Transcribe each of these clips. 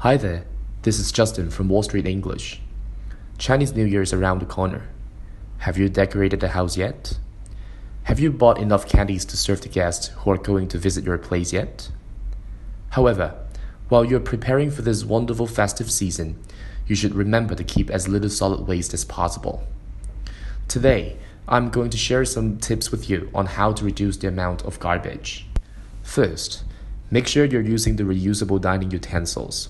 Hi there, this is Justin from Wall Street English. Chinese New Year is around the corner. Have you decorated the house yet? Have you bought enough candies to serve the guests who are going to visit your place yet? However, while you're preparing for this wonderful festive season, you should remember to keep as little solid waste as possible. Today, I'm going to share some tips with you on how to reduce the amount of garbage. First, make sure you're using the reusable dining utensils.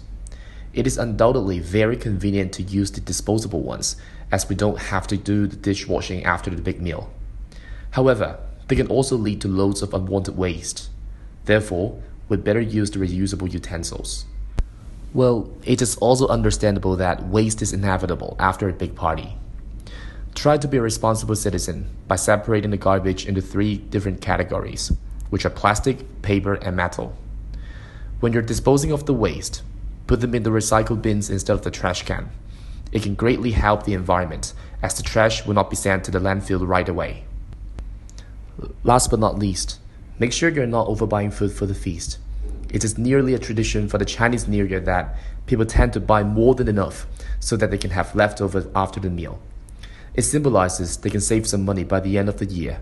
It is undoubtedly very convenient to use the disposable ones as we don't have to do the dishwashing after the big meal. However, they can also lead to loads of unwanted waste. Therefore, we'd better use the reusable utensils. Well, it is also understandable that waste is inevitable after a big party. Try to be a responsible citizen by separating the garbage into three different categories, which are plastic, paper, and metal. When you're disposing of the waste, put them in the recycle bins instead of the trash can. It can greatly help the environment, as the trash will not be sent to the landfill right away. Last but not least, make sure you're not overbuying food for the feast. It is nearly a tradition for the Chinese New Year that people tend to buy more than enough so that they can have leftovers after the meal. It symbolizes they can save some money by the end of the year.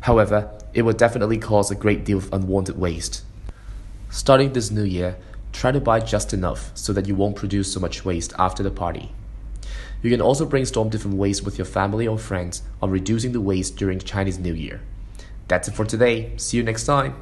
However, it will definitely cause a great deal of unwanted waste. Starting this new year, try to buy just enough so that you won't produce so much waste after the party. You can also brainstorm different ways with your family or friends on reducing the waste during Chinese New Year. That's it for today. See you next time.